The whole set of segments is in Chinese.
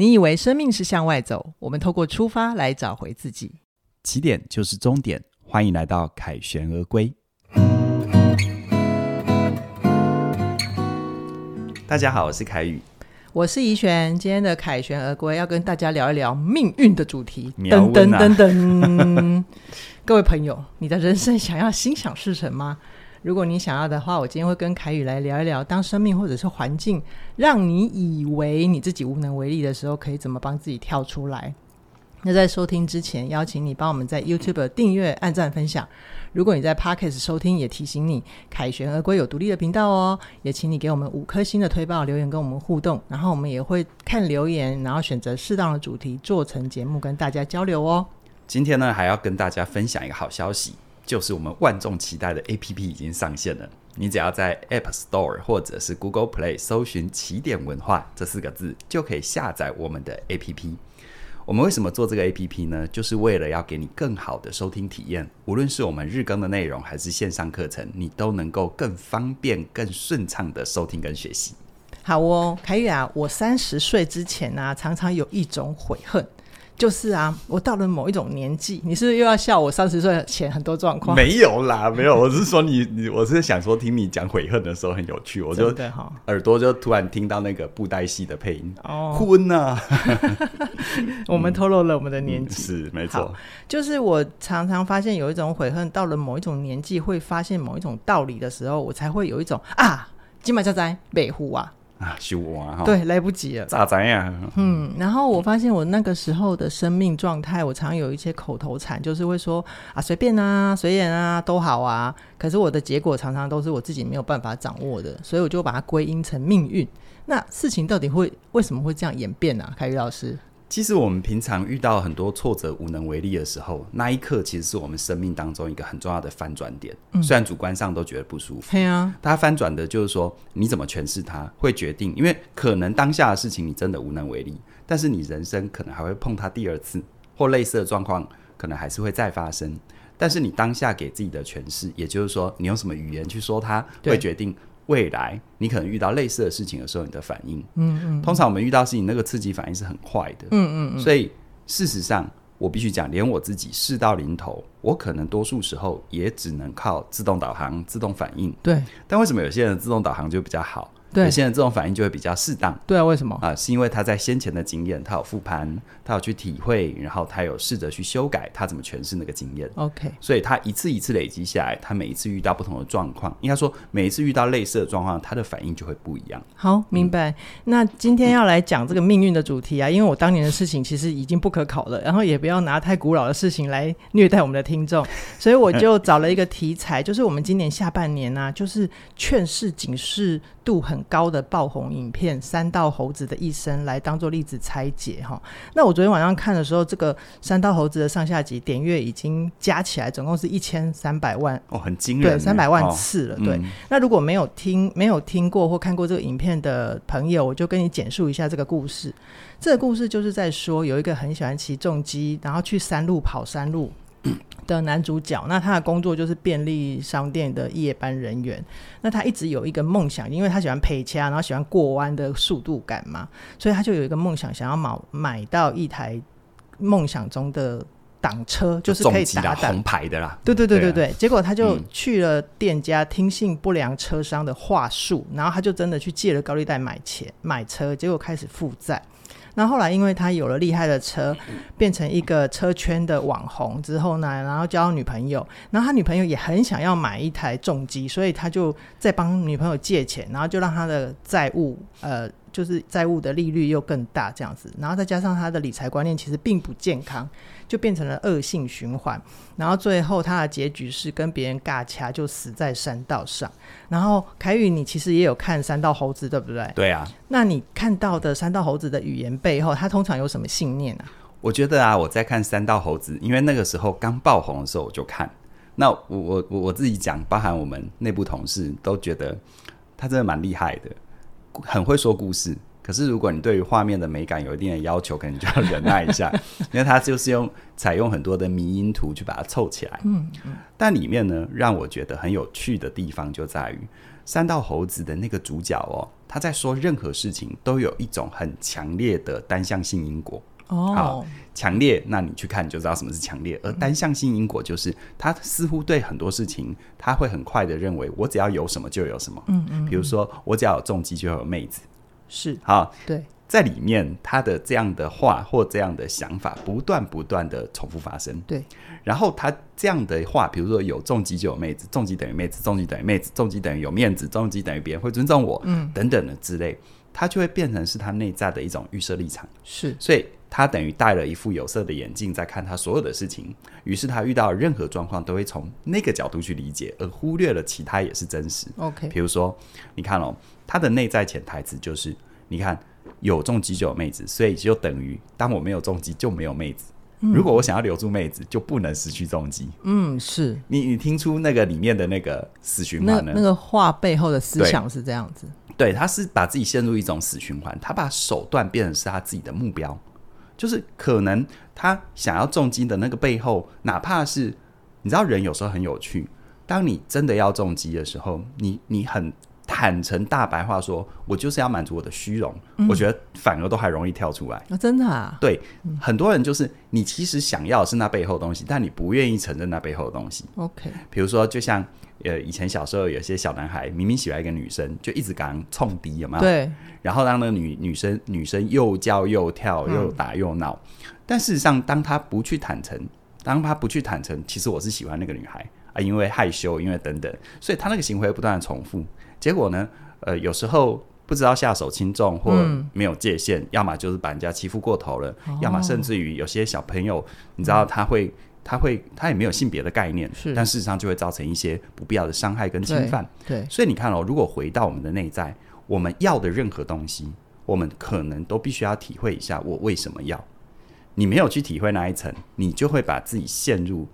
你以为生命是向外走，我们透过出发来找回自己。起点就是终点，欢迎来到凯旋而归。大家好，我是凯宇，我是怡璇。今天的凯旋而归要跟大家聊一聊命运的主题。噔噔噔噔，各位朋友，你的人生想要心想事成吗？如果你想要的话，我今天会跟凯宇来聊一聊，当生命或者是环境让你以为你自己无能为力的时候，可以怎么帮自己跳出来。那在收听之前，邀请你帮我们在 YouTube 订阅、按赞、分享。如果你在 Podcast 收听，也提醒你，凯旋而归有独立的频道哦。也请你给我们五颗星的推报留言，跟我们互动。然后我们也会看留言，然后选择适当的主题做成节目，跟大家交流哦。今天呢，还要跟大家分享一个好消息。就是我们万众期待的 APP 已经上线了。你只要在 App Store 或者是 Google Play 搜寻“起点文化”这四个字，就可以下载我们的 APP。我们为什么做这个 APP 呢？就是为了要给你更好的收听体验。无论是我们日更的内容，还是线上课程，你都能够更方便、更顺畅的收听跟学习。好哦，凯宇啊，我三十岁之前呢、常常有一种悔恨。就是啊，我到了某一种年纪，你是不是又要笑我三十岁前很多状况？没有啦，没有，我是说你 你，我是想说听你讲悔恨的时候很有趣，我就耳朵就突然听到那个布袋戏的配音哦，昏呐，我们透露了我们的年纪、嗯、是没错，就是我常常发现有一种悔恨，到了某一种年纪会发现某一种道理的时候，我才会有一种啊，金马家哉北湖啊。啊，修完哈，对，来不及了，咋怎呀？嗯，然后我发现我那个时候的生命状态，我常有一些口头禅，就是会说啊，随便啊，随缘啊，都好啊。可是我的结果常常都是我自己没有办法掌握的，所以我就把它归因成命运。那事情到底会为什么会这样演变呢？啊？凯宇老师。其实我们平常遇到很多挫折、无能为力的时候，那一刻其实是我们生命当中一个很重要的翻转点。嗯、虽然主观上都觉得不舒服，对啊，它翻转的就是说你怎么诠释它，会决定。因为可能当下的事情你真的无能为力，但是你人生可能还会碰它第二次，或类似的状况可能还是会再发生。但是你当下给自己的诠释，也就是说你用什么语言去说它，会决定。未来你可能遇到类似的事情的时候，你的反应，嗯嗯，通常我们遇到事情那个刺激反应是很快的，嗯嗯，所以事实上我必须讲，连我自己事到临头，我可能多数时候也只能靠自动导航、自动反应，对。但为什么有些人自动导航就比较好？对，有些人这种反应就会比较适当。对啊，为什么啊？是因为他在先前的经验，他有复盘，他有去体会，然后他有试着去修改，他怎么诠释那个经验。OK，所以他一次一次累积下来，他每一次遇到不同的状况，应该说每一次遇到类似的状况，他的反应就会不一样。好，明白。嗯、那今天要来讲这个命运的主题啊，因为我当年的事情其实已经不可考了，然后也不要拿太古老的事情来虐待我们的听众，所以我就找了一个题材，就是我们今年下半年啊，就是劝世警示度很高的爆红影片《三道猴子的一生》来当做例子拆解哈。那我昨天晚上看的时候，这个《三道猴子》的上下集点阅已经加起来总共是一千三百万哦，很惊人，对，三百万次了。哦、对、嗯，那如果没有听、没有听过或看过这个影片的朋友，我就跟你简述一下这个故事。这个故事就是在说，有一个很喜欢骑重机，然后去山路跑山路。的男主角，那他的工作就是便利商店的夜班人员。那他一直有一个梦想，因为他喜欢配车，然后喜欢过弯的速度感嘛，所以他就有一个梦想，想要买买到一台梦想中的挡车，就是可以打红牌的啦。对对对对对，对。结果他就去了店家，听信不良车商的话术，然后他就真的去借了高利贷买钱买车，结果开始负债。那后来，因为他有了厉害的车，变成一个车圈的网红之后呢，然后交女朋友，然后他女朋友也很想要买一台重机，所以他就在帮女朋友借钱，然后就让他的债务呃。就是债务的利率又更大这样子，然后再加上他的理财观念其实并不健康，就变成了恶性循环。然后最后他的结局是跟别人尬掐，就死在山道上。然后凯宇，你其实也有看《山道猴子》，对不对？对啊。那你看到的山道猴子的语言背后，他通常有什么信念啊？我觉得啊，我在看《山道猴子》，因为那个时候刚爆红的时候我就看。那我我我我自己讲，包含我们内部同事都觉得他真的蛮厉害的。很会说故事，可是如果你对于画面的美感有一定的要求，可能就要忍耐一下，因为它就是用采用很多的迷因图去把它凑起来。嗯嗯。但里面呢，让我觉得很有趣的地方就在于三道猴子的那个主角哦，他在说任何事情都有一种很强烈的单向性因果。哦，好，强烈，那你去看你就知道什么是强烈。而单向性因果就是，他似乎对很多事情，他会很快的认为，我只要有什么就有什么。嗯嗯，比如说，我只要有重击就有妹子。是，好，对，在里面他的这样的话或这样的想法，不断不断的重复发生。对，然后他这样的话，比如说有重疾就有妹子，重疾等于妹子，重疾等于妹子，重疾等于有面子，重疾等于别人会尊重我，嗯，等等的之类，他就会变成是他内在的一种预设立场。是，所以。他等于戴了一副有色的眼镜，在看他所有的事情。于是他遇到任何状况，都会从那个角度去理解，而忽略了其他也是真实。OK，比如说，你看哦，他的内在潜台词就是：你看有重击就有妹子，所以就等于当我没有重击就没有妹子。嗯。如果我想要留住妹子，就不能失去重击。嗯，是你你听出那个里面的那个死循环呢？那，那个话背后的思想是这样子。对，他是把自己陷入一种死循环，他把手段变成是他自己的目标。就是可能他想要重金的那个背后，哪怕是你知道人有时候很有趣，当你真的要重金的时候，你你很坦诚大白话说，我就是要满足我的虚荣，嗯，我觉得反而都还容易跳出来啊，真的啊，对，嗯，很多人就是你其实想要的是那背后的东西，但你不愿意承认那背后的东西。OK，比如说就像。呃，以前小时候有些小男孩明明喜欢一个女生，就一直敢冲敌，有没有？对。然后让那个女女生女生又叫又跳，又打又闹，嗯。但事实上，当他不去坦诚，当他不去坦诚，其实我是喜欢那个女孩啊，因为害羞，因为等等，所以他那个行为不断的重复。结果呢，呃，有时候不知道下手轻重或没有界限，嗯，要么就是把人家欺负过头了，哦，要么甚至于有些小朋友，你知道他会。嗯他会，他也没有性别的概念，是，但事实上就会造成一些不必要的伤害跟侵犯。对，对，所以你看哦，如果回到我们的内在，我们要的任何东西，我们可能都必须要体会一下，我为什么要？你没有去体会那一层，你就会把自己陷入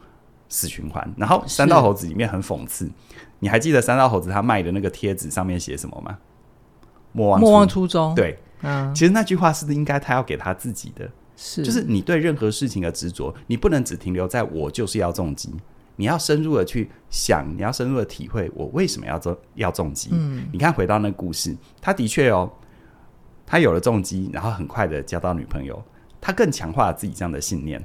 死循环。然后三道猴子里面很讽刺，你还记得三道猴子他卖的那个贴纸上面写什么吗？莫忘莫忘初衷。对，嗯，其实那句话是不是应该他要给他自己的？是，就是你对任何事情的执着，你不能只停留在我就是要重疾，你要深入的去想，你要深入的体会我为什么要重要重疾。嗯，你看回到那个故事，他的确哦，他有了重疾，然后很快的交到女朋友，他更强化了自己这样的信念。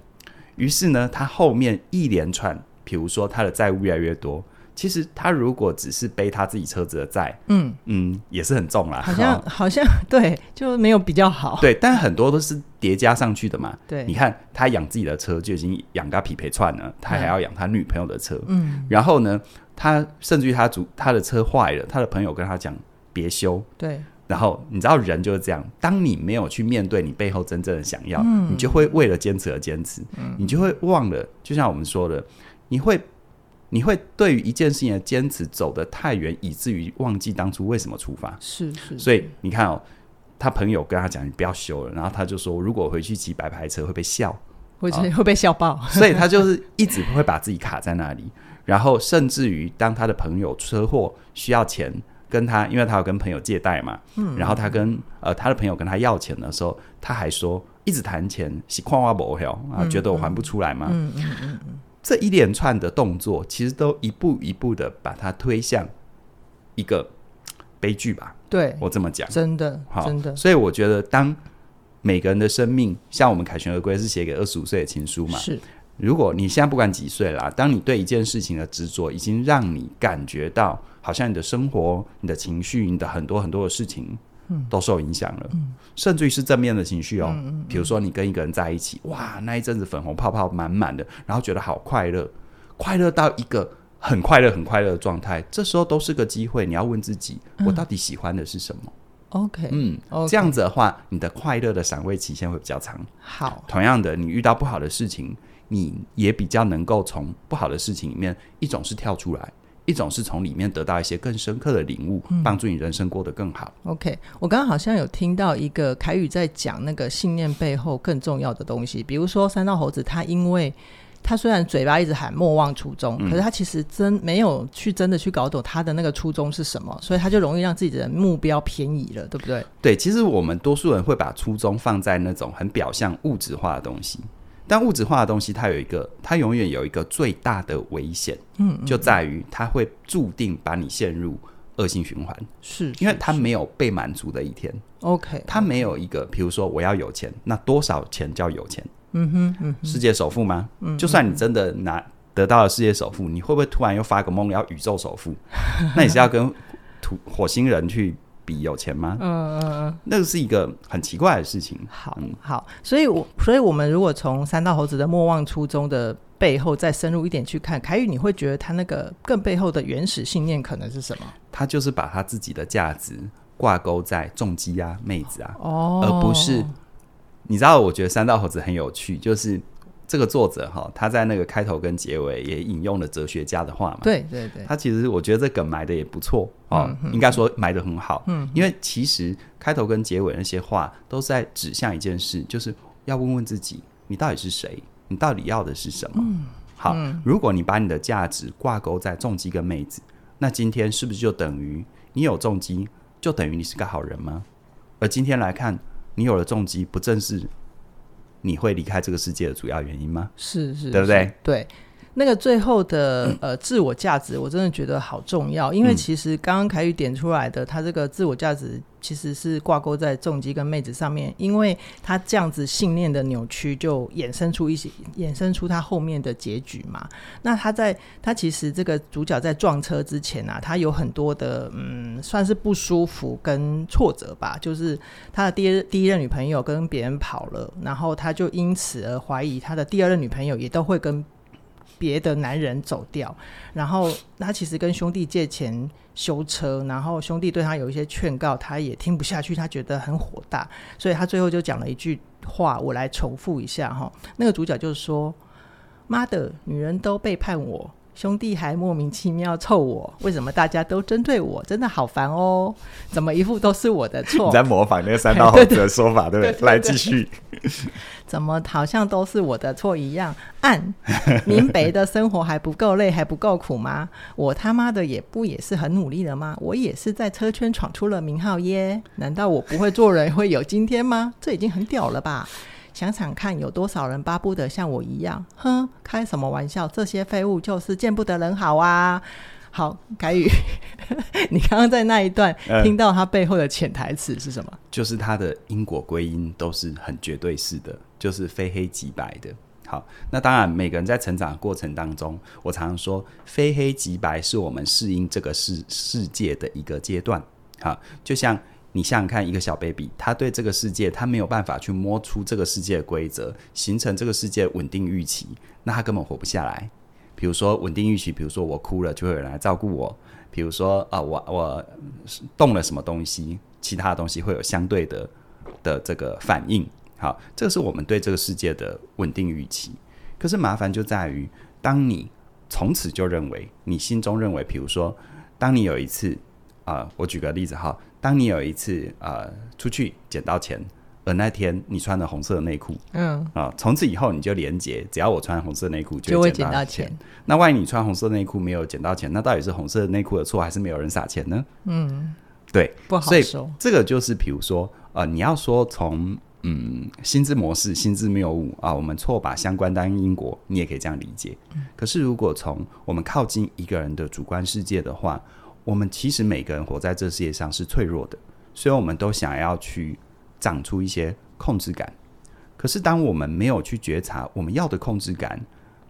于是呢，他后面一连串，比如说他的债务越来越多。其实他如果只是背他自己车子的债，嗯嗯，也是很重啦。好像、哦、好像对，就没有比较好。对，但很多都是叠加上去的嘛。对，你看他养自己的车就已经养个匹配串了，他还要养他女朋友的车。嗯，然后呢，他甚至于他主他的车坏了，他的朋友跟他讲别修。对，然后你知道人就是这样，当你没有去面对你背后真正的想要，嗯、你就会为了坚持而坚持，嗯，你就会忘了。就像我们说的，你会。你会对于一件事情的坚持走得太远，以至于忘记当初为什么出发。是是，所以你看哦，他朋友跟他讲：“你不要修了。”然后他就说：“如果回去骑白牌车会被笑，会会被笑爆。”所以他就是一直会把自己卡在那里。然后甚至于当他的朋友车祸需要钱，跟他，因为他有跟朋友借贷嘛，嗯，然后他跟呃他的朋友跟他要钱的时候，他还说一直谈钱，是矿挖不掉啊，觉得我还不出来吗？嗯嗯嗯嗯。这一连串的动作，其实都一步一步的把它推向一个悲剧吧。对，我这么讲，真的，真的。所以我觉得，当每个人的生命，像我们凯旋而归是写给二十五岁的情书嘛。是。如果你现在不管几岁啦，当你对一件事情的执着，已经让你感觉到，好像你的生活、你的情绪、你的很多很多的事情。都受影响了，嗯，甚至于是正面的情绪哦。比如说你跟一个人在一起，哇，那一阵子粉红泡泡满满的，然后觉得好快乐，快乐到一个很快乐、很快乐的状态。这时候都是个机会，你要问自己，我到底喜欢的是什么？OK，嗯，okay. 这样子的话，你的快乐的赏味期限会比较长。好，同样的，你遇到不好的事情，你也比较能够从不好的事情里面，一种是跳出来。一种是从里面得到一些更深刻的领悟，帮助你人生过得更好。嗯、OK，我刚刚好像有听到一个凯宇在讲那个信念背后更重要的东西，比如说三道猴子他因为他虽然嘴巴一直喊莫忘初衷，嗯、可是他其实真没有去真的去搞懂他的那个初衷是什么，所以他就容易让自己的目标偏移了，对不对？对，其实我们多数人会把初衷放在那种很表象、物质化的东西，但物质化的东西它有一个，它永远有一个最大的危险，嗯，就在于它会注定把你陷入恶性循环，是，因为它没有被满足的一天。OK，它没有一个，比如说我要有钱，那多少钱叫有钱？嗯哼，嗯哼，世界首富吗？嗯，就算你真的拿得到了世界首富，你会不会突然又发个梦要宇宙首富？那你是要跟土火星人去比有钱吗？嗯嗯嗯，那个是一个很奇怪的事情。好，好，所以我，所以我们如果从三道猴子的莫忘初衷的背后再深入一点去看，凯宇，你会觉得他那个更背后的原始信念可能是什么？他就是把他自己的价值挂钩在重击啊、妹子啊，哦，而不是。你知道，我觉得三道猴子很有趣，就是这个作者哈，他在那个开头跟结尾也引用了哲学家的话嘛。对对对，他其实我觉得这梗埋的也不错哦，嗯、应该说埋的很好。嗯，因为其实开头跟结尾那些话都是在指向一件事，就是要问问自己，你到底是谁？你到底要的是什么？嗯、好，如果你把你的价值挂钩在重击跟妹子，那今天是不是就等于你有重击，就等于你是个好人吗？而今天来看。你有了重击，不正是你会离开这个世界的主要原因吗？是是，对不对？对。那个最后的呃自我价值，我真的觉得好重要，因为其实刚刚凯宇点出来的，他这个自我价值其实是挂钩在重击跟妹子上面，因为他这样子信念的扭曲，就衍生出一些衍生出他后面的结局嘛。那他在他其实这个主角在撞车之前啊，他有很多的嗯，算是不舒服跟挫折吧，就是他的第一第一任女朋友跟别人跑了，然后他就因此而怀疑他的第二任女朋友也都会跟。别的男人走掉，然后他其实跟兄弟借钱修车，然后兄弟对他有一些劝告，他也听不下去，他觉得很火大，所以他最后就讲了一句话，我来重复一下哈。那个主角就是说：“妈的，女人都背叛我。”兄弟还莫名其妙臭我，为什么大家都针对我？真的好烦哦！怎么一副都是我的错？你在模仿那个三道猴子的说法，对不 对？来继续。怎么好像都是我的错一样？暗 明白的生活还不够累，还不够苦吗？我他妈的也不也是很努力了吗？我也是在车圈闯出了名号耶！难道我不会做人会有今天吗？这已经很屌了吧？想想看，有多少人巴不得像我一样？哼，开什么玩笑？这些废物就是见不得人好啊！好，凯宇，你刚刚在那一段 听到他背后的潜台词是什么？嗯，就是他的因果归因都是很绝对式的，就是非黑即白的。好，那当然，每个人在成长的过程当中，我常常说，非黑即白是我们适应这个世世界的一个阶段。好，就像。你想想看，一个小 baby，他对这个世界，他没有办法去摸出这个世界的规则，形成这个世界稳定预期，那他根本活不下来。比如说稳定预期，比如说我哭了就会有人来照顾我，比如说啊、我我动了什么东西，其他的东西会有相对的的这个反应。好，这是我们对这个世界的稳定预期。可是麻烦就在于，当你从此就认为，你心中认为，比如说，当你有一次啊、我举个例子哈。当你有一次呃出去捡到钱，而那天你穿了红色的内裤，嗯啊，从此以后你就连接，只要我穿红色内裤就会捡到，到钱。那万一你穿红色内裤没有捡到钱，那到底是红色内裤的错，还是没有人撒钱呢？嗯，对，不好说。所以这个就是比如说呃，你要说从嗯心智模式、心智谬误啊，我们错把相关当因果，你也可以这样理解。嗯，可是如果从我们靠近一个人的主观世界的话。我们其实每个人活在这世界上是脆弱的，所以我们都想要去长出一些控制感。可是当我们没有去觉察我们要的控制感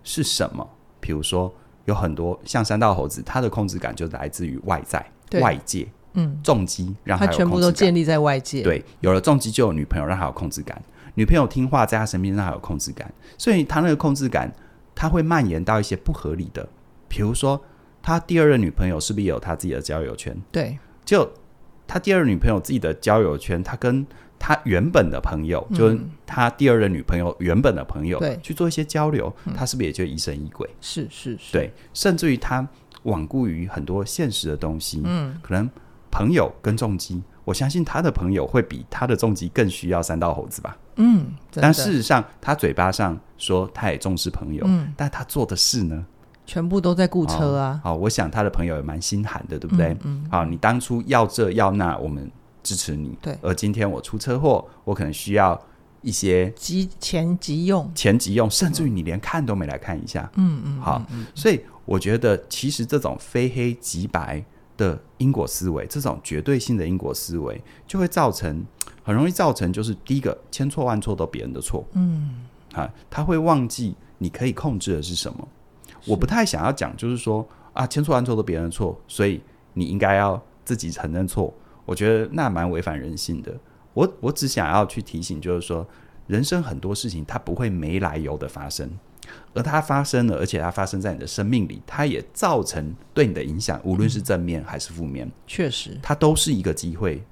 是什么，比如说有很多像山道猴子，他的控制感就来自于外在、外界。嗯，重击让他他全部都建立在外界。对，有了重击就有女朋友，让他有控制感。女朋友听话，在他身边让他有控制感。所以他那个控制感，他会蔓延到一些不合理的，比如说。他第二任女朋友是不是也有他自己的交友圈？对，就他第二任女朋友自己的交友圈，他跟他原本的朋友，嗯、就是他第二任女朋友原本的朋友，对，去做一些交流，嗯、他是不是也就疑神疑鬼？是是是，对，甚至于他罔顾于很多现实的东西，嗯，可能朋友跟重击，我相信他的朋友会比他的重击更需要三道猴子吧。嗯，但事实上，他嘴巴上说他也重视朋友，嗯，但他做的事呢，全部都在雇车啊。好、哦哦，我想他的朋友也蛮心寒的，对不对？嗯，嗯，好，你当初要这要那，我们支持你。对，而今天我出车祸，我可能需要一些急钱急用，钱急用，甚至于你连看都没来看一下。嗯嗯，好，所以我觉得其实这种非黑即白的因果思维，这种绝对性的因果思维，就会造成。很容易造成，就是第一个千错万错都别人的错，嗯，啊，他会忘记你可以控制的是什么。我不太想要讲，就是说啊，千错万错都别人的错，所以你应该要自己承认错。我觉得那蛮违反人性的。我我只想要去提醒，就是说，人生很多事情它不会没来由的发生，而它发生了，而且它发生在你的生命里，它也造成对你的影响，无论是正面还是负面，嗯，确实，它都是一个机会。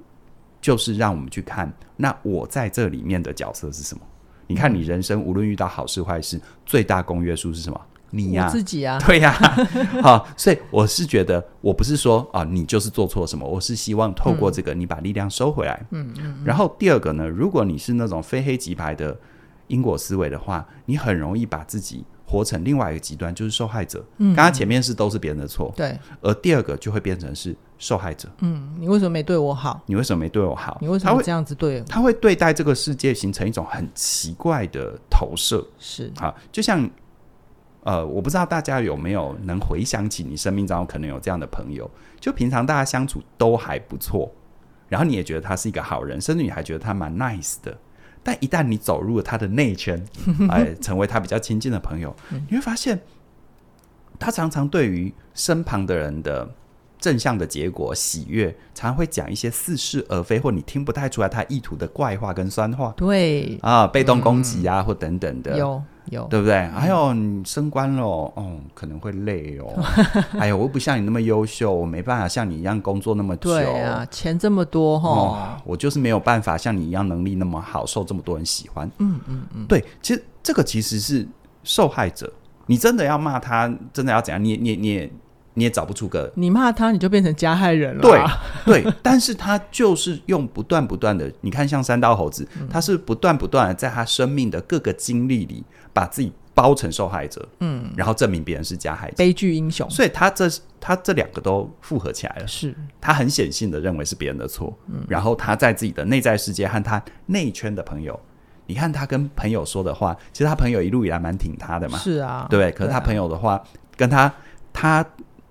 就是让我们去看，那我在这里面的角色是什么？你看，你人生无论遇到好事坏事，最大公约数是什么？你呀、啊，自己啊，对呀、啊。好，所以我是觉得，我不是说啊，你就是做错什么，我是希望透过这个，你把力量收回来。嗯嗯，嗯。然后第二个呢，如果你是那种非黑即白的因果思维的话，你很容易把自己活成另外一个极端，就是受害者。嗯。刚刚前面是都是别人的错，对。而第二个就会变成是。受害者，嗯，你为什么没对我好？你为什么没对我好？你为什么这样子对我？他会对待这个世界形成一种很奇怪的投射，是好，就像呃，我不知道大家有没有能回想起你生命中可能有这样的朋友，就平常大家相处都还不错，然后你也觉得他是一个好人，甚至你还觉得他蛮 nice 的，但一旦你走入了他的内圈，哎，成为他比较亲近的朋友，你会发现他常常对于身旁的人的。正向的结果，喜悦，常常会讲一些似是而非，或你听不太出来他意图的怪话跟酸话。对啊，被动攻击啊，嗯、或等等的，有有，对不对？哎、你升官了，哦，可能会累哦。哎呦，我不像你那么优秀，我没办法像你一样工作那么久。对啊，钱这么多哈、哦，我就是没有办法像你一样能力那么好，受这么多人喜欢。嗯嗯嗯，对，其实这个其实是受害者。你真的要骂他，真的要怎样？你你你。你你也找不出个，你骂他，你就变成加害人了、啊。对对，但是他就是用不断不断的，你看像三刀猴子，嗯、他是不断不断的在他生命的各个经历里，把自己包成受害者，嗯，然后证明别人是加害者，悲剧英雄。所以他这他这两个都复合起来了，是。他很显性的认为是别人的错，嗯，然后他在自己的内在世界和他内圈的朋友，你看他跟朋友说的话，其实他朋友一路以来蛮挺他的嘛，是啊，对，可是他朋友的话、啊、跟他他。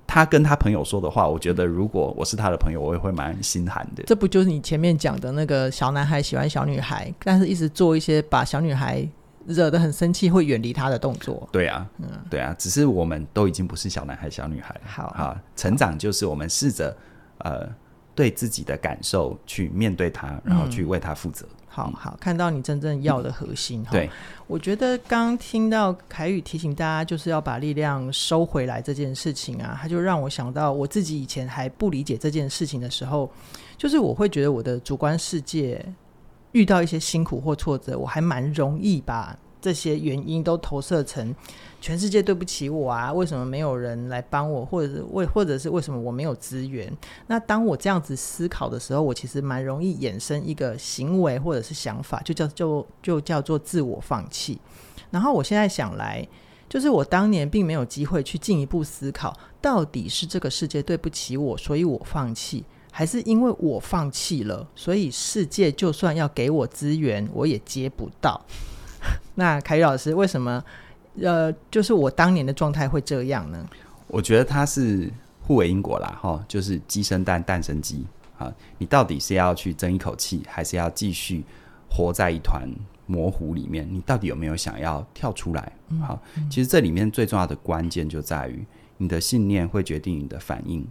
他跟他朋友说的话，我觉得如果我是他的朋友，我也会蛮心寒的。这不就是你前面讲的那个小男孩喜欢小女孩，但是一直做一些把小女孩惹得很生气、会远离他的动作？对啊，嗯，对啊，只是我们都已经不是小男孩、小女孩了。好，啊，成长就是我们试着呃对自己的感受去面对他，然后去为他负责。嗯好好看到你真正要的核心。对，我觉得刚听到凯宇提醒大家，就是要把力量收回来这件事情啊，他就让我想到我自己以前还不理解这件事情的时候，就是我会觉得我的主观世界遇到一些辛苦或挫折，我还蛮容易把这些原因都投射成。全世界对不起我啊！为什么没有人来帮我，或者是为，或者是为什么我没有资源？那当我这样子思考的时候，我其实蛮容易衍生一个行为或者是想法，就叫就就叫做自我放弃。然后我现在想来，就是我当年并没有机会去进一步思考，到底是这个世界对不起我，所以我放弃，还是因为我放弃了，所以世界就算要给我资源，我也接不到。那凯宇老师，为什么？呃，就是我当年的状态会这样呢？我觉得它是互为因果啦，哈，就是鸡生蛋，蛋生鸡啊。你到底是要去争一口气，还是要继续活在一团模糊里面？你到底有没有想要跳出来？好，嗯嗯，其实这里面最重要的关键就在于你的信念会决定你的反应，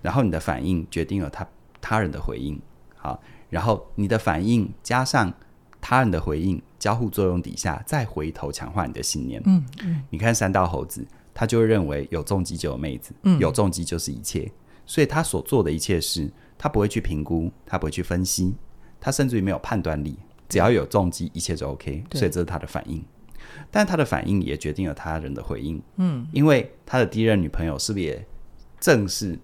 然后你的反应决定了他他人的回应。好，然后你的反应加上他人的回应。交互作用底下，再回头强化你的信念。嗯嗯，你看三道猴子，他就会认为有重击就有妹子，嗯，有重击就是一切，所以他所做的一切事，他不会去评估，他不会去分析，他甚至于没有判断力，只要有重击，一切就 OK。所以这是他的反应，但他的反应也决定了他人的回应。嗯，因为他的第一任女朋友是不是也正是，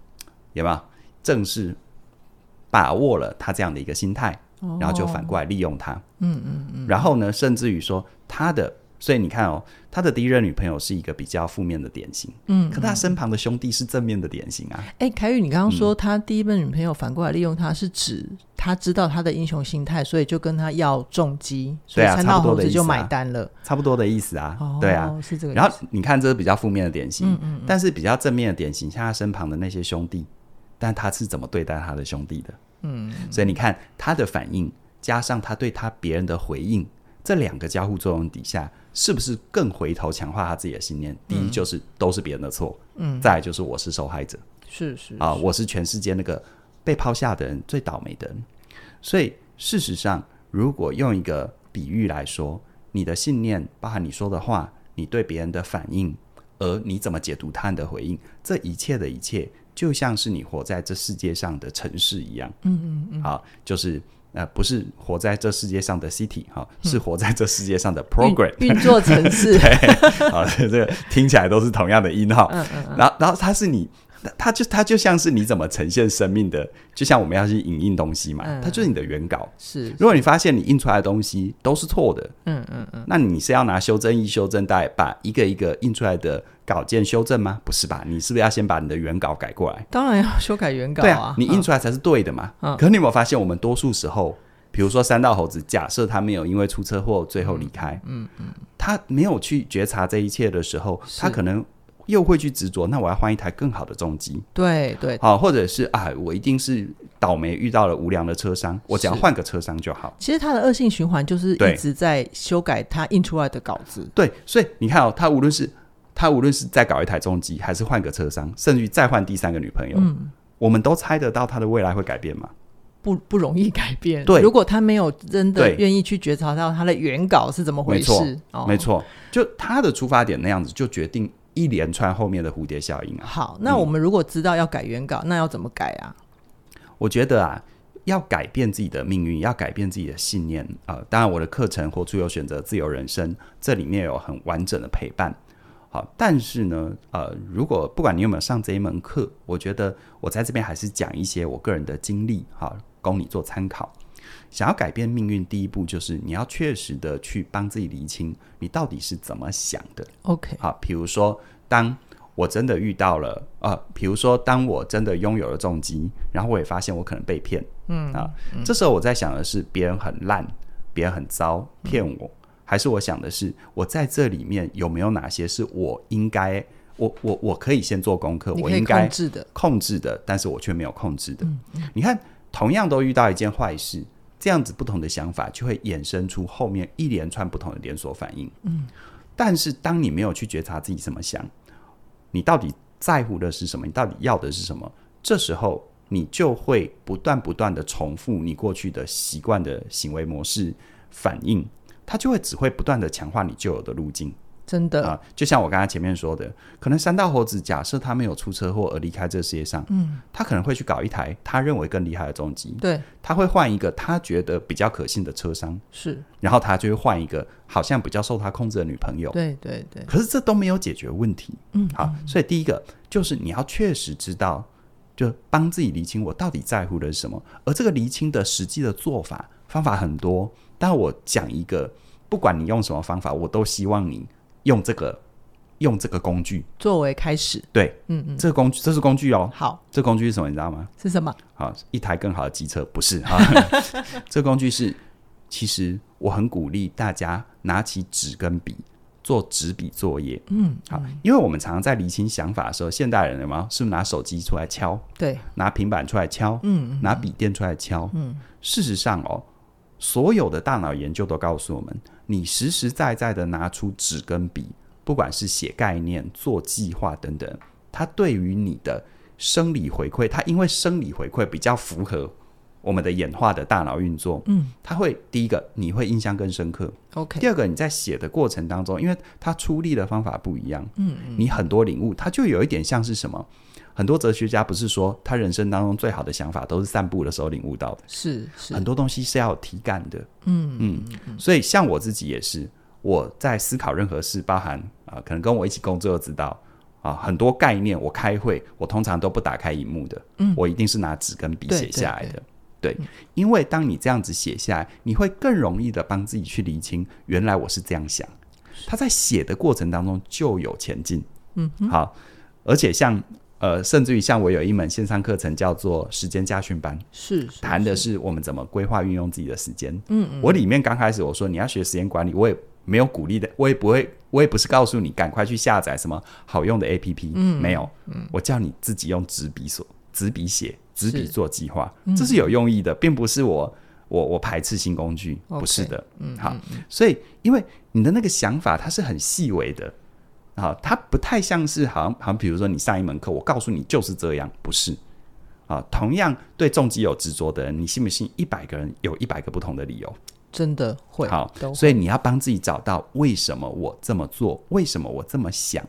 有没有？正是把握了他这样的一个心态，然后就反过来利用他。嗯嗯嗯。然后呢，甚至于说他的。所以你看哦，他的第一任女朋友是一个比较负面的典型，嗯，可他身旁的兄弟是正面的典型啊。哎，凯宇，你刚刚说他第一任女朋友反过来利用他，是指他知道他的英雄心态，所以就跟他要重击，所以三道猴子就买单了，差不多的意思啊，对啊，是这个。然后你看，这是比较负面的典型，嗯嗯，但是比较正面的典型，像他身旁的那些兄弟，但他是怎么对待他的兄弟的？嗯，所以你看他的反应，加上他对他别人的回应，这两个交互作用底下。是不是更回头强化他自己的信念？第一就是都是别人的错，嗯，再来就是我是受害者，是是啊，我是全世界那个被抛下的人，最倒霉的人。所以事实上，如果用一个比喻来说，你的信念，包含你说的话，你对别人的反应，而你怎么解读他人的回应，这一切的一切，就像是你活在这世界上的城市一样，嗯嗯嗯，好，就是。呃，不是活在这世界上的 city 哈、哦，是活在这世界上的 program 运、运作城市。对，好，这个听起来都是同样的音哈。嗯嗯嗯。然后，然后它是你，它就它就像是你怎么呈现生命的，就像我们要去影印东西嘛，嗯、它就是你的原稿。是。如果你发现你印出来的东西都是错的，嗯嗯嗯，那你是要拿修正液、修正带把一个一个印出来的稿件修正吗？不是吧？你是不是要先把你的原稿改过来？当然要修改原稿啊！对啊，你印出来才是对的嘛。嗯。可是你有没有发现，我们多数时候，比如说三道猴子，假设他没有因为出车祸最后离开，嗯嗯，嗯，他没有去觉察这一切的时候，他可能又会去执着。那我要换一台更好的重机。对对。好，或者是啊，我一定是倒霉遇到了无良的车商，我只要换个车商就好。其实他的恶性循环就是一直在修改他印出来的稿子。对，所以你看哦，他无论是。他无论是再搞一台重机，还是换个车商，甚至于再换第三个女朋友，嗯，我们都猜得到他的未来会改变吗？不，不容易改变。对，如果他没有真的愿意去觉察到他的原稿是怎么回事，没错，哦，没错，就他的出发点那样子，就决定一连串后面的蝴蝶效应啊。好，那我们如果知道要改原稿，嗯，那要怎么改啊？我觉得啊，要改变自己的命运，要改变自己的信念啊，呃。当然，我的课程《活出有选择自由人生》这里面有很完整的陪伴。好，但是呢，呃，如果不管你有没有上这一门课，我觉得我在这边还是讲一些我个人的经历，好，供你做参考。想要改变命运，第一步就是你要确实的去帮自己厘清你到底是怎么想的。OK，好，比如说，当我真的遇到了，呃，比如说，当我真的拥有了重击，然后我也发现我可能被骗，嗯啊，这时候我在想的是，别人很烂，别人很糟，骗我。嗯还是我想的是，我在这里面有没有哪些是我应该，我我我可以先做功课，我应该控制的控制的，但是我却没有控制的。嗯嗯。你看，同样都遇到一件坏事，这样子不同的想法就会衍生出后面一连串不同的连锁反应。嗯，但是当你没有去觉察自己怎么想，你到底在乎的是什么？你到底要的是什么？这时候你就会不断不断的重复你过去的习惯的行为模式反应。它就会只会不断的强化你旧有的路径，真的。啊，就像我刚才前面说的，可能三大猴子假设他没有出车祸而离开这个世界上，嗯，他可能会去搞一台他认为更厉害的重机，对，他会换一个他觉得比较可信的车商，是，然后他就会换一个好像比较受他控制的女朋友，对对对，可是这都没有解决问题，嗯，好，所以第一个就是你要确实知道，就帮自己厘清我到底在乎的是什么，而这个厘清的实际的做法方法很多。但我讲一个，不管你用什么方法，我都希望你用这个用这个工具作为开始。对，嗯嗯，这个工具这是工具哦。好，这个工具是什么？你知道吗？是什么？好，一台更好的机车不是哈。这工具是，其实我很鼓励大家拿起纸跟笔做纸笔作业。嗯，好，因为我们常常在厘清想法的时候，现代人有没有是不是拿手机出来敲？对，拿平板出来敲。嗯，拿笔电出来敲。嗯，事实上哦。所有的大脑研究都告诉我们，你实实在在的拿出纸跟笔，不管是写概念、做计划等等，它对于你的生理回馈，它因为生理回馈比较符合我们的演化的大脑运作，嗯，它会第一个你会印象更深刻，OK。第二个你在写的过程当中，因为它出力的方法不一样，嗯，嗯你很多领悟，它就有一点像是什么？很多哲学家不是说他人生当中最好的想法都是散步的时候领悟到的，是是。很多东西是要有体感的，嗯嗯，所以像我自己也是，我在思考任何事，包含啊、呃，可能跟我一起工作知道啊、呃，很多概念，我开会我通常都不打开荧幕的，嗯，我一定是拿纸跟笔写下来的，对，因为当你这样子写下来，你会更容易的帮自己去理清，原来我是这样想。他在写的过程当中就有前进，嗯，好，而且像呃，甚至于像我有一门线上课程叫做时间家训班，是，谈的是我们怎么规划运用自己的时间。嗯嗯，我里面刚开始我说你要学时间管理，我也没有鼓励的，我也不会，我也不是告诉你赶快去下载什么好用的 APP，嗯，没有，嗯，我叫你自己用纸笔所纸笔写。纸笔做计划，嗯、这是有用意的，并不是我我我排斥新工具，okay, 不是的。嗯，好，所以因为你的那个想法，它是很细微的，啊，它不太像是好像好像比如说你上一门课，我告诉你就是这样，不是啊。同样对重疾有执着的人，你信不信一百个人有一百个不同的理由？真的会好，会所以你要帮自己找到为什么我这么做，为什么我这么想。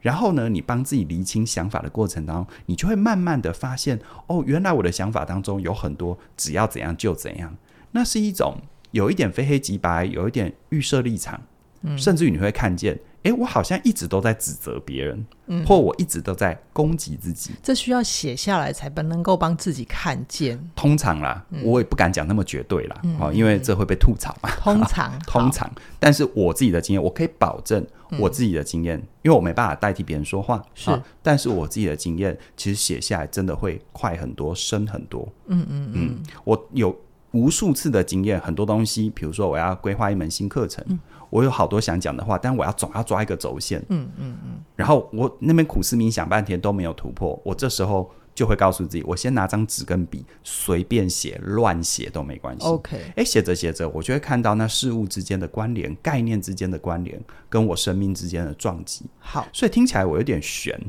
然后呢，你帮自己厘清想法的过程当中，你就会慢慢的发现，哦，原来我的想法当中有很多只要怎样就怎样，那是一种有一点非黑即白，有一点预设立场，嗯，甚至于你会看见，诶，我好像一直都在指责别人，嗯，或我一直都在攻击自己。这需要写下来才能够帮自己看见。通常啦，嗯，我也不敢讲那么绝对啦，哦，嗯，因为这会被吐槽嘛。通常，通常，但是我自己的经验，我可以保证。我自己的经验，因为我没办法代替别人说话，是、啊，但是我自己的经验，其实写下来真的会快很多，深很多。嗯嗯嗯，我有无数次的经验，很多东西，比如说我要规划一门新课程，嗯、我有好多想讲的话，但我要总要抓一个轴线。嗯嗯嗯，然后我那边苦思冥想半天都没有突破，我这时候。就会告诉自己，我先拿张纸跟笔，随便写、乱写都没关系。OK，哎，写着写着，我就会看到那事物之间的关联、概念之间的关联，跟我生命之间的撞击。好，所以听起来我有点玄。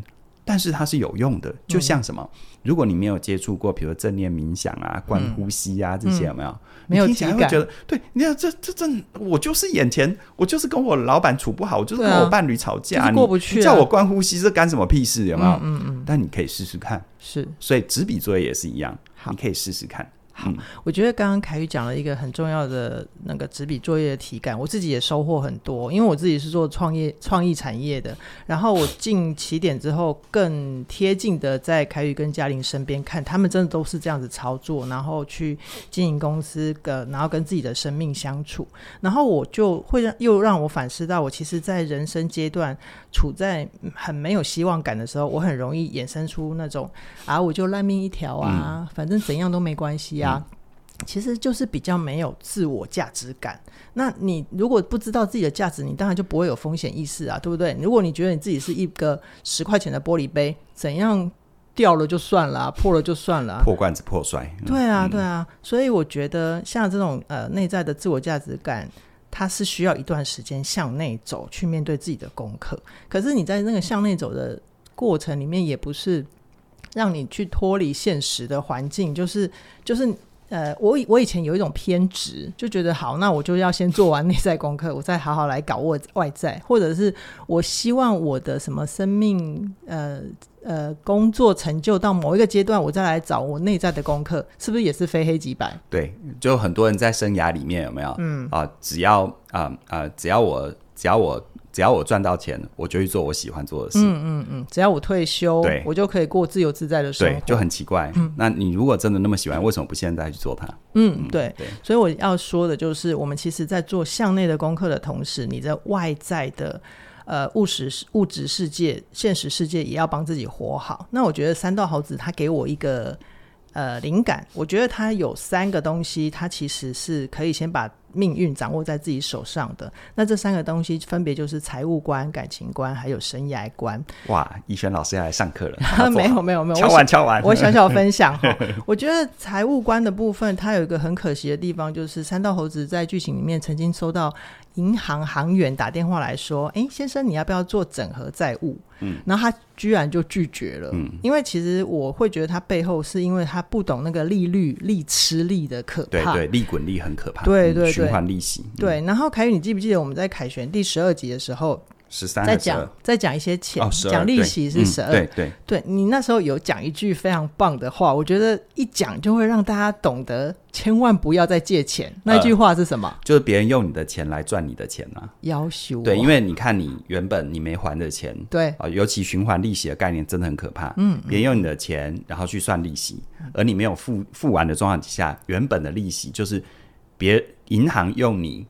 但是它是有用的，就像什么？嗯、如果你没有接触过，比如正念冥想啊、观呼吸啊、嗯、这些，有没有？没有听起来会觉得，对，你看这这这，我就是眼前，我就是跟我老板处不好，我就是跟我伴侣吵架，啊、过不去、啊。叫我观呼吸，这干什么屁事？有没有？嗯嗯，嗯。但你可以试试看，是。所以纸笔作业也是一样，你可以试试看。好，我觉得刚刚凯宇讲了一个很重要的那个纸笔作业的体感，我自己也收获很多。因为我自己是做创业创意产业的，然后我进起点之后，更贴近的在凯宇跟嘉玲身边看，他们真的都是这样子操作，然后去经营公司的，然后跟自己的生命相处，然后我就会让又让我反思到，我其实，在人生阶段处在很没有希望感的时候，我很容易衍生出那种啊，我就烂命一条啊，嗯、反正怎样都没关系啊。啊，其实就是比较没有自我价值感。那你如果不知道自己的价值，你当然就不会有风险意识啊，对不对？如果你觉得你自己是一个十块钱的玻璃杯，怎样掉了就算了，破了就算了，破罐子破摔。对啊，对啊。所以我觉得像这种呃内在的自我价值感，它是需要一段时间向内走，去面对自己的功课。可是你在那个向内走的过程里面，也不是。让你去脱离现实的环境，就是就是呃，我我以前有一种偏执，就觉得好，那我就要先做完内在功课，我再好好来搞外外在，或者是我希望我的什么生命呃呃工作成就到某一个阶段，我再来找我内在的功课，是不是也是非黑即白？对，就很多人在生涯里面有没有？嗯啊、呃，只要啊啊、呃呃，只要我只要我。只要我赚到钱，我就去做我喜欢做的事。嗯嗯嗯，只要我退休，对，我就可以过自由自在的生活。对，就很奇怪。嗯，那你如果真的那么喜欢，为什么不现在去做它？嗯，对对。所以我要说的就是，我们其实，在做向内的功课的同时，你在外在的呃物实物质世界、现实世界也要帮自己活好。那我觉得三道猴子他给我一个呃灵感，我觉得它有三个东西，它其实是可以先把。命运掌握在自己手上的，那这三个东西分别就是财务观、感情观，还有生涯观。哇，怡璇老师要来上课了？没有，没有，没有。敲完，敲完。我小小分享哈，我觉得财务观的部分，它有一个很可惜的地方，就是三道猴子在剧情里面曾经收到银行行员打电话来说：“哎，先生，你要不要做整合债务？”嗯，然后他居然就拒绝了。嗯，因为其实我会觉得他背后是因为他不懂那个利率、利吃利的可怕。对对，利滚利很可怕。对对对。循环利息。对，然后凯宇，你记不记得我们在凯旋第十二集的时候，十三再讲再讲一些钱，讲、哦、利息是十二、嗯。对对，对你那时候有讲一句非常棒的话，我觉得一讲就会让大家懂得，千万不要再借钱。那句话是什么？呃、就是别人用你的钱来赚你的钱啊！要求对，因为你看你原本你没还的钱，对啊、呃，尤其循环利息的概念真的很可怕。嗯，别人用你的钱然后去算利息，嗯、而你没有付付完的状况底下，原本的利息就是别银行用你。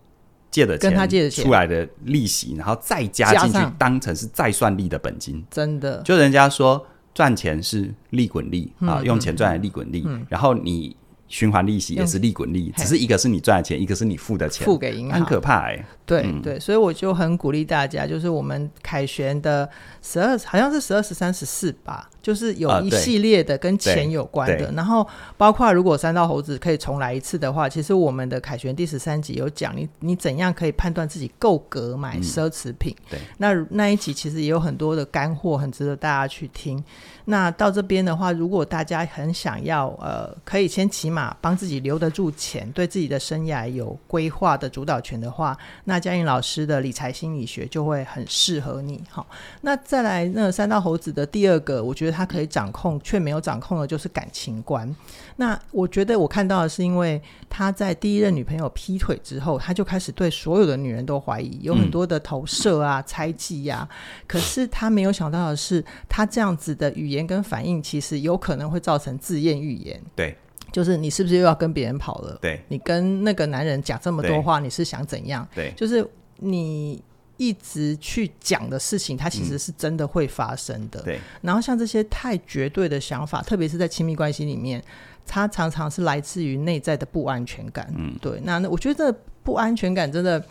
借的钱，跟他借的钱。出来的利息，然后再加进去，当成是再算利的本金。真的，就人家说赚钱是利滚利、嗯、啊，用钱赚的利滚利、嗯，然后你。循环利息也是利滚利，只是一个是你赚的钱，一个是你付的钱，付给银行，很可怕哎、欸。对、嗯、对，所以我就很鼓励大家，就是我们凯旋的十二，好像是十二、十三、十四吧，就是有一系列的跟钱有关的。然后包括如果三道猴子可以重来一次的话，其实我们的凯旋第十三集有讲你你怎样可以判断自己够格买奢侈品。嗯、对，那那一集其实也有很多的干货，很值得大家去听。那到这边的话，如果大家很想要，呃，可以先起码帮自己留得住钱，对自己的生涯有规划的主导权的话，那嘉颖老师的理财心理学就会很适合你。好，那再来，那三道猴子的第二个，我觉得他可以掌控却没有掌控的，就是感情观。那我觉得我看到的是，因为他在第一任女朋友劈腿之后，他就开始对所有的女人都怀疑，有很多的投射啊、嗯、猜忌呀、啊。可是他没有想到的是，他这样子的语言跟反应，其实有可能会造成自验预言。对，就是你是不是又要跟别人跑了？对，你跟那个男人讲这么多话，你是想怎样？对，就是你一直去讲的事情，它其实是真的会发生的。对、嗯，然后像这些太绝对的想法，特别是在亲密关系里面。它常常是来自于内在的不安全感，嗯，对。那那我觉得这不安全感真的。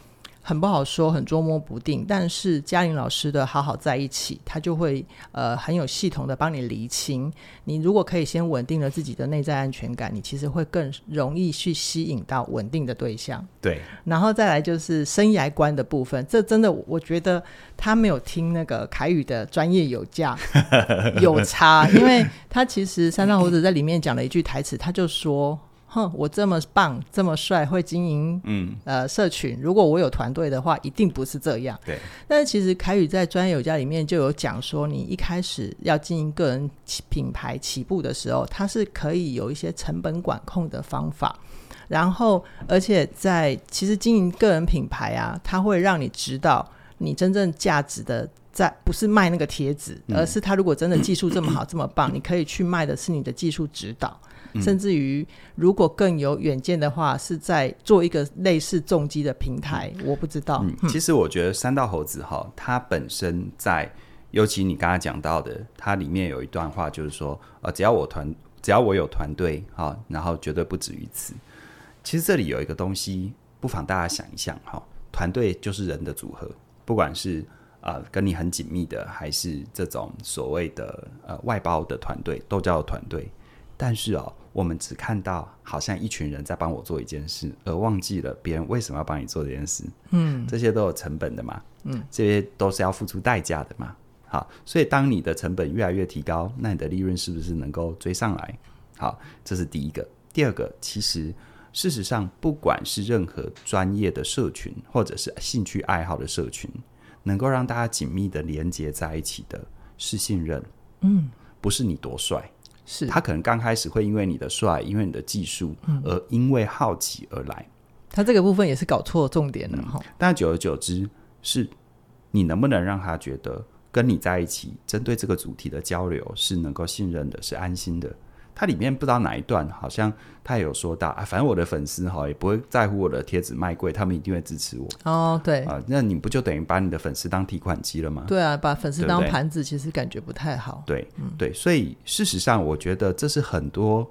很不好说，很捉摸不定。但是嘉玲老师的好好在一起，他就会呃很有系统的帮你厘清。你如果可以先稳定了自己的内在安全感，你其实会更容易去吸引到稳定的对象。对，然后再来就是生涯观的部分，这真的我觉得他没有听那个凯宇的专业有价 有差，因为他其实三道猴子在里面讲了一句台词，他就说。哼，我这么棒，这么帅，会经营，嗯，呃，社群。如果我有团队的话，一定不是这样。对。但是其实凯宇在专业有家里面就有讲说，你一开始要经营个人品牌起步的时候，它是可以有一些成本管控的方法。然后，而且在其实经营个人品牌啊，它会让你知道你真正价值的在不是卖那个贴纸，嗯，而是他如果真的技术这么好，嗯，这么棒，你可以去卖的是你的技术指导。甚至于，如果更有远见的话，是在做一个类似重击的平台，嗯、我不知道、嗯。其实我觉得三道猴子哈，它本身在，尤其你刚刚讲到的，它里面有一段话，就是说，呃，只要我团，只要我有团队哈，然后绝对不止于此。其实这里有一个东西，不妨大家想一想哈，团队就是人的组合，不管是呃跟你很紧密的，还是这种所谓的呃外包的团队，都叫团队。但是哦。我们只看到好像一群人在帮我做一件事，而忘记了别人为什么要帮你做这件事。嗯，这些都有成本的嘛。嗯，这些都是要付出代价的嘛。好，所以当你的成本越来越提高，那你的利润是不是能够追上来？好，这是第一个。第二个，其实事实上，不管是任何专业的社群，或者是兴趣爱好的社群，能够让大家紧密的连接在一起的，是信任。嗯，不是你多帅。是他可能刚开始会因为你的帅，因为你的技术，而因为好奇而来。他这个部分也是搞错重点了哈、嗯。但久而久之，是你能不能让他觉得跟你在一起，针对这个主题的交流是能够信任的，是安心的。它里面不知道哪一段，好像他也有说到啊，反正我的粉丝哈也不会在乎我的贴纸卖贵，他们一定会支持我。哦，对啊，那你不就等于把你的粉丝当提款机了吗？对啊，把粉丝当盘子，其实感觉不太好。对，嗯、对，所以事实上，我觉得这是很多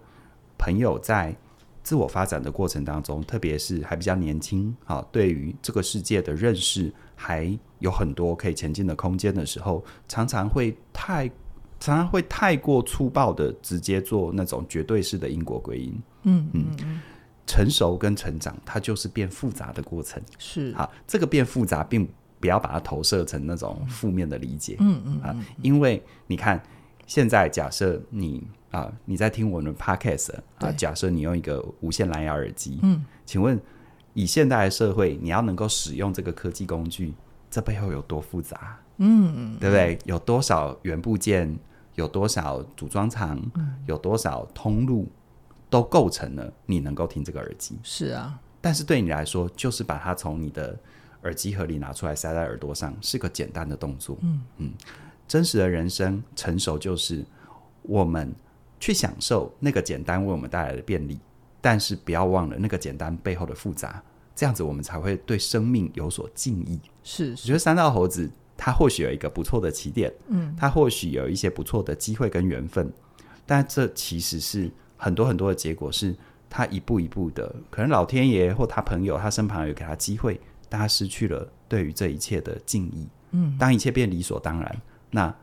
朋友在自我发展的过程当中，特别是还比较年轻，啊，对于这个世界的认识还有很多可以前进的空间的时候，常常会太。常常会太过粗暴的直接做那种绝对式的因果归因。嗯嗯嗯，成熟跟成长，它就是变复杂的过程。是好，这个变复杂，并不要把它投射成那种负面的理解。嗯嗯啊，因为你看，现在假设你啊你在听我们的 podcast 啊，假设你用一个无线蓝牙耳机，嗯，请问以现代的社会，你要能够使用这个科技工具，这背后有多复杂？嗯，对不对？有多少元部件？有多少组装厂？嗯、有多少通路？都构成了你能够听这个耳机。是啊，但是对你来说，就是把它从你的耳机盒里拿出来塞在耳朵上，是个简单的动作。嗯嗯，真实的人生成熟就是我们去享受那个简单为我们带来的便利，但是不要忘了那个简单背后的复杂。这样子，我们才会对生命有所敬意。是，是，我觉得三道猴子他或许有一个不错的起点，嗯，他或许有一些不错的机会跟缘分，但这其实是很多很多的结果，是他一步一步的，可能老天爷或他朋友，他身旁有给他机会，但他失去了对于这一切的敬意。嗯，当一切变理所当然，那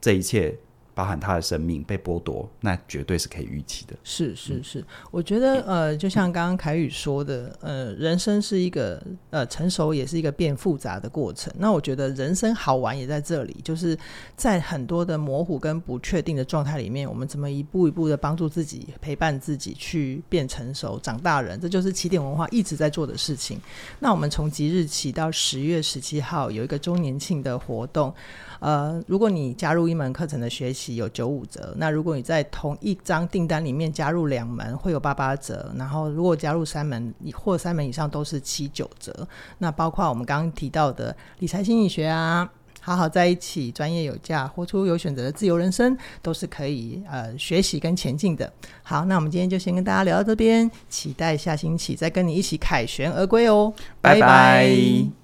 这一切。包含他的生命被剥夺，那绝对是可以预期的。是是是，嗯、我觉得呃，就像刚刚凯宇说的，呃，人生是一个呃成熟，也是一个变复杂的过程。那我觉得人生好玩也在这里，就是在很多的模糊跟不确定的状态里面，我们怎么一步一步的帮助自己，陪伴自己去变成熟、长大人，这就是起点文化一直在做的事情。那我们从即日起到十月十七号有一个周年庆的活动。呃，如果你加入一门课程的学习有九五折，那如果你在同一张订单里面加入两门会有八八折，然后如果加入三门或三门以上都是七九折。那包括我们刚刚提到的理财心理学啊，好好在一起，专业有价，活出有选择的自由人生，都是可以呃学习跟前进的。好，那我们今天就先跟大家聊到这边，期待下星期再跟你一起凯旋而归哦，拜拜。拜拜。